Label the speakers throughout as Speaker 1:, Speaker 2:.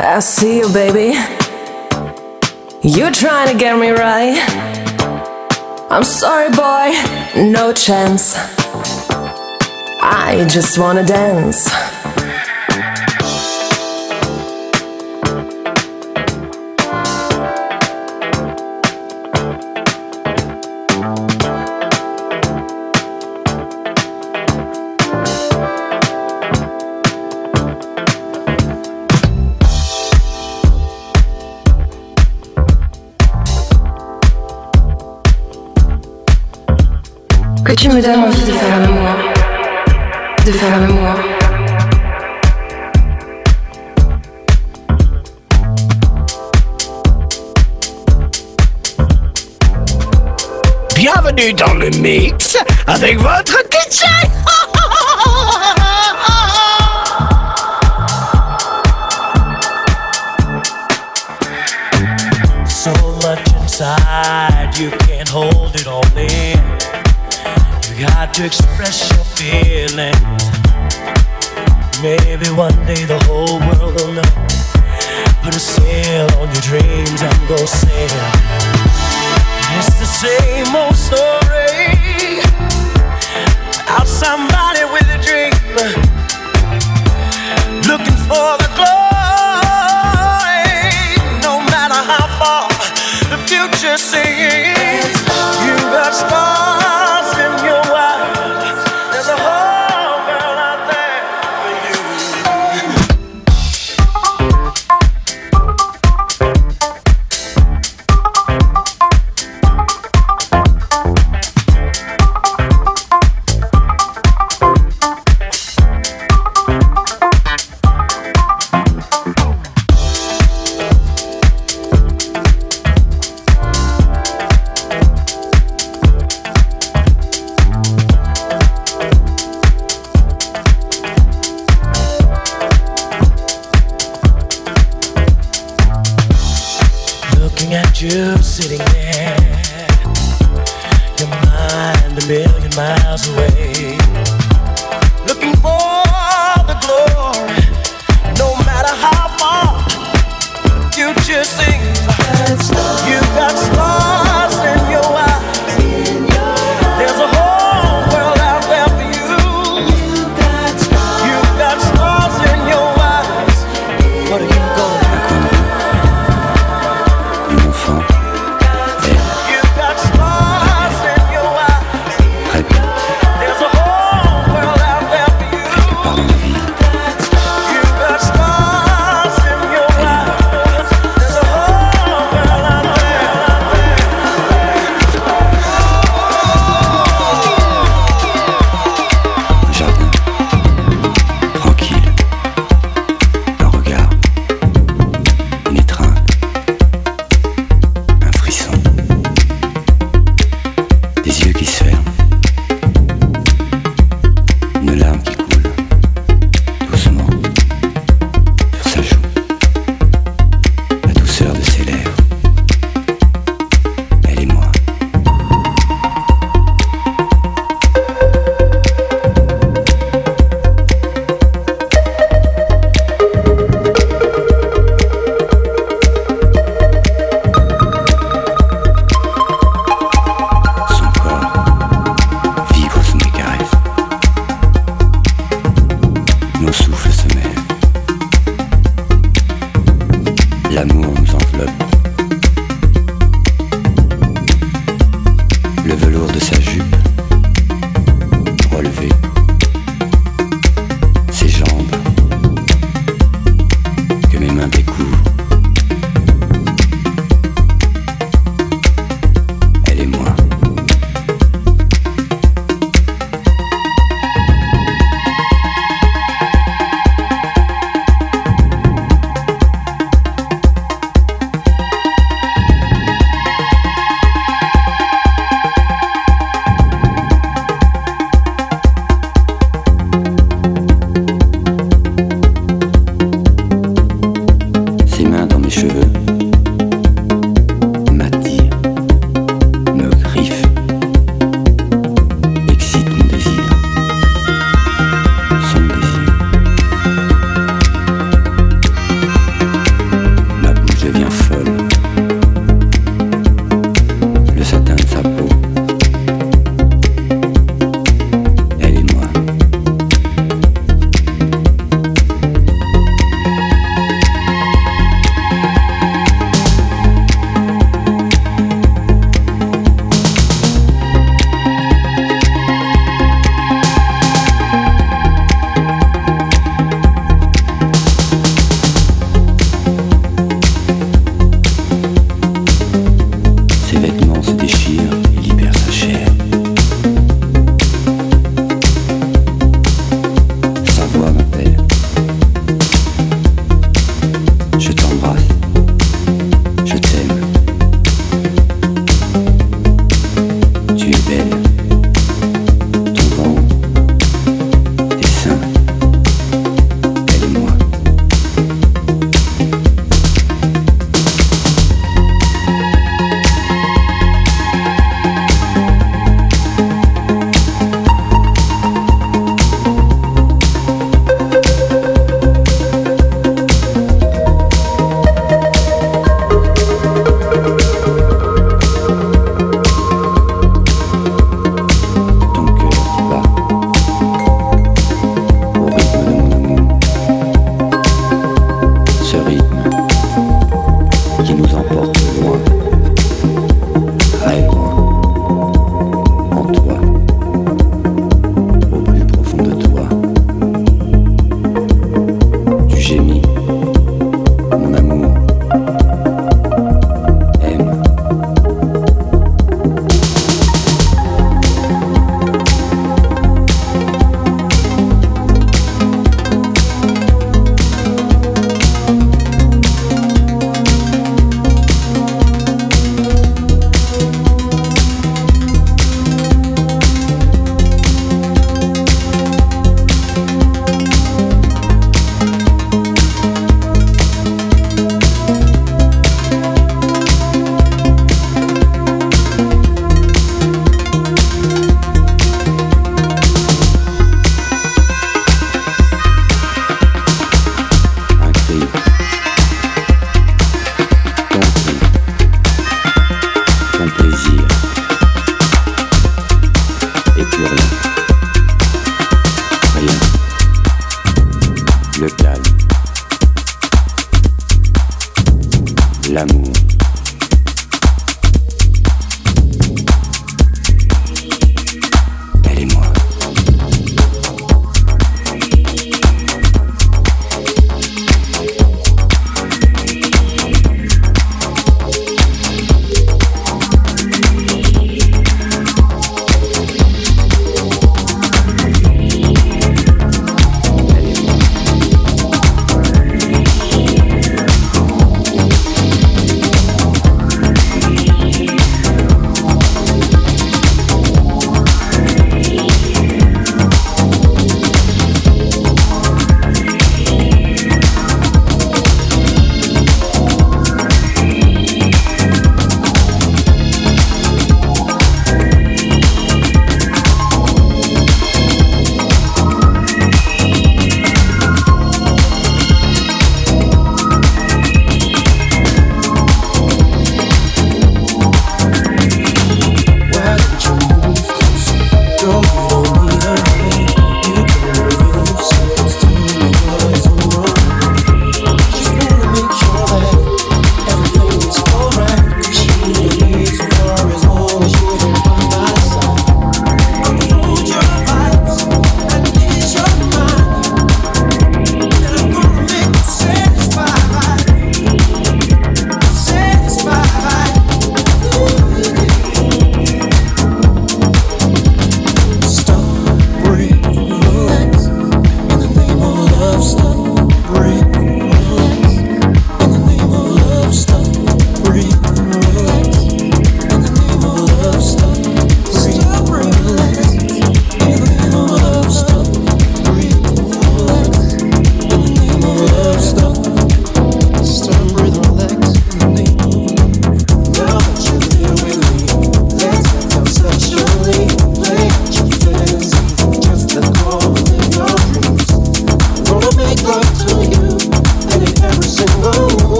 Speaker 1: I see you, baby. You're trying to get me right. I'm sorry, boy, no chance. I just wanna dance.
Speaker 2: Tu me envie de faire l'amour. De faire l'amour.
Speaker 3: Bienvenue dans le mix avec votre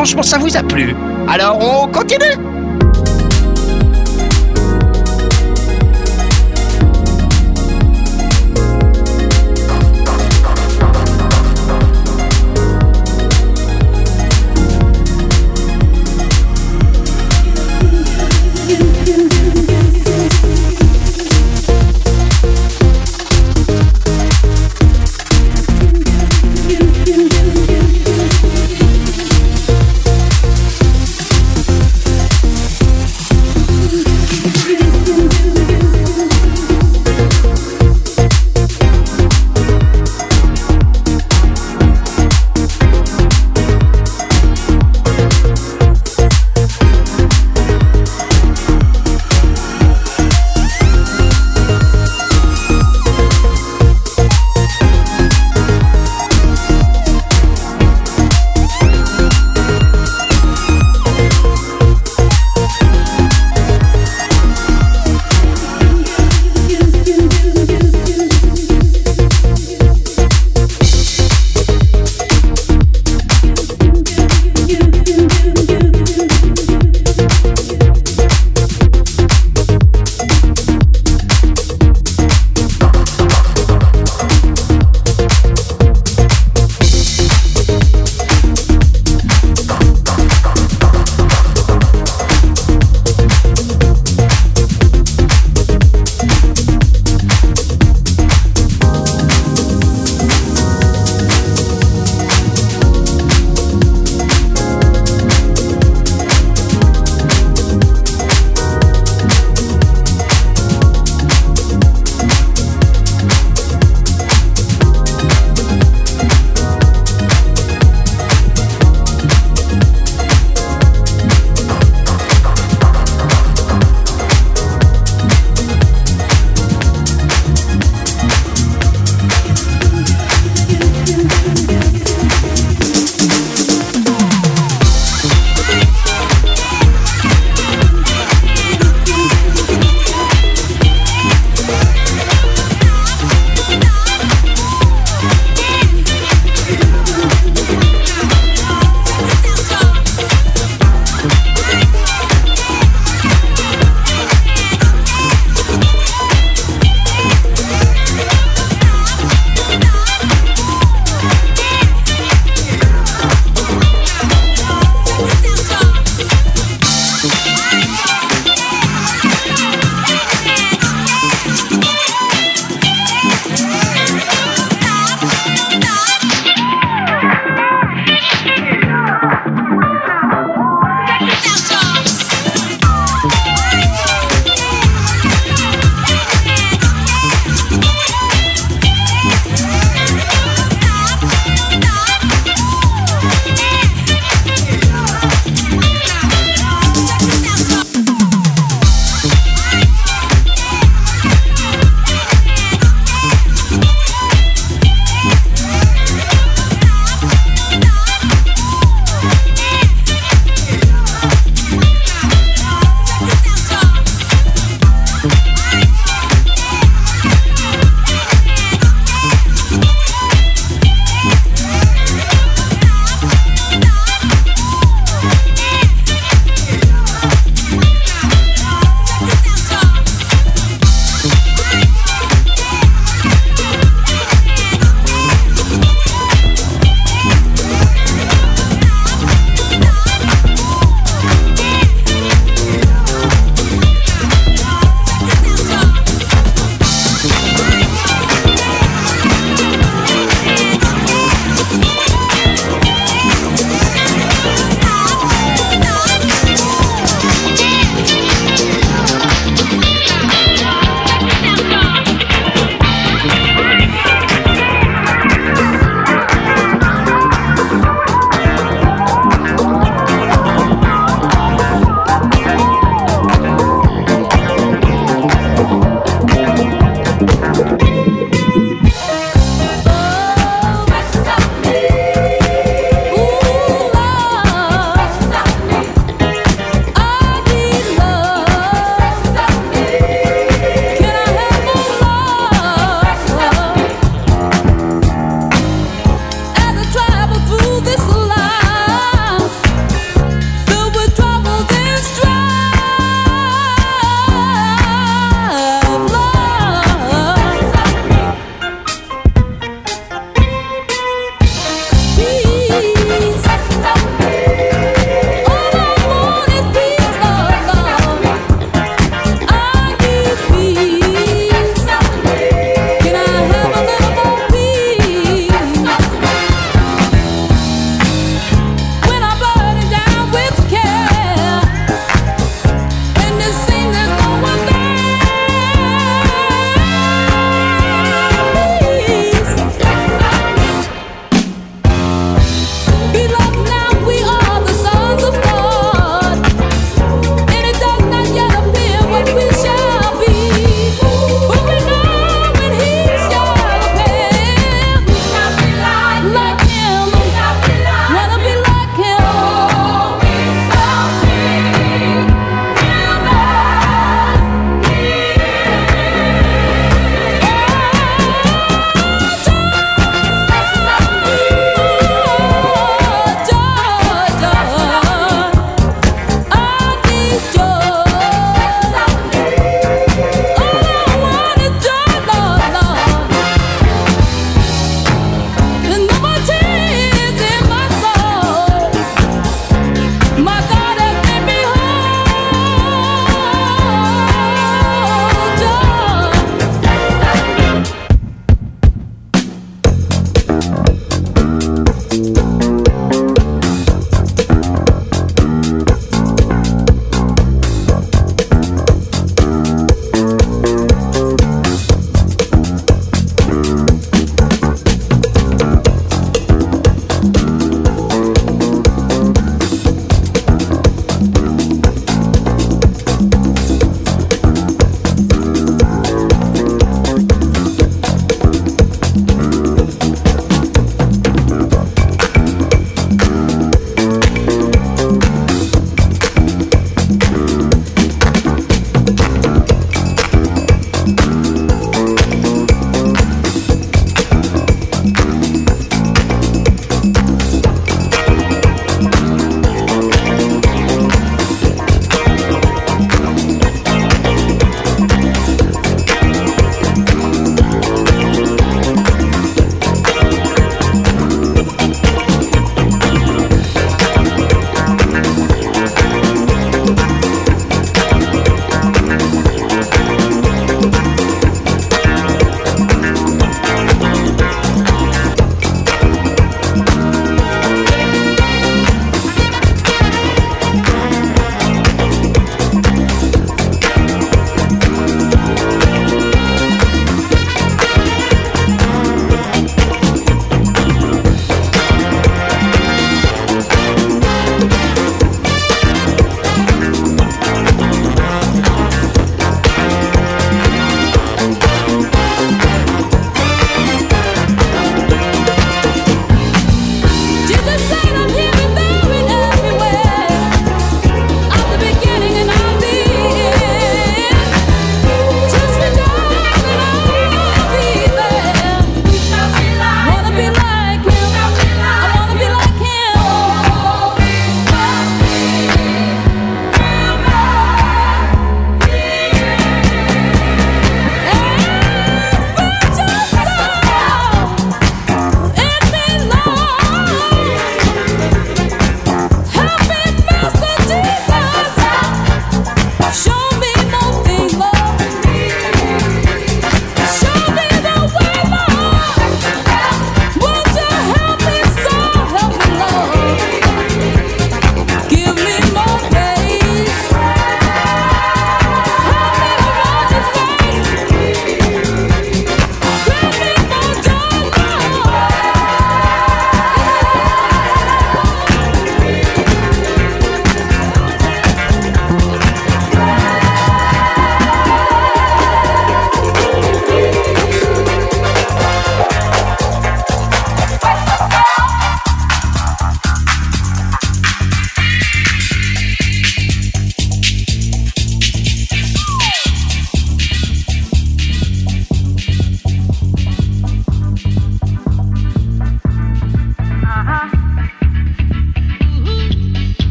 Speaker 2: franchement, ça vous a plu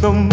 Speaker 4: them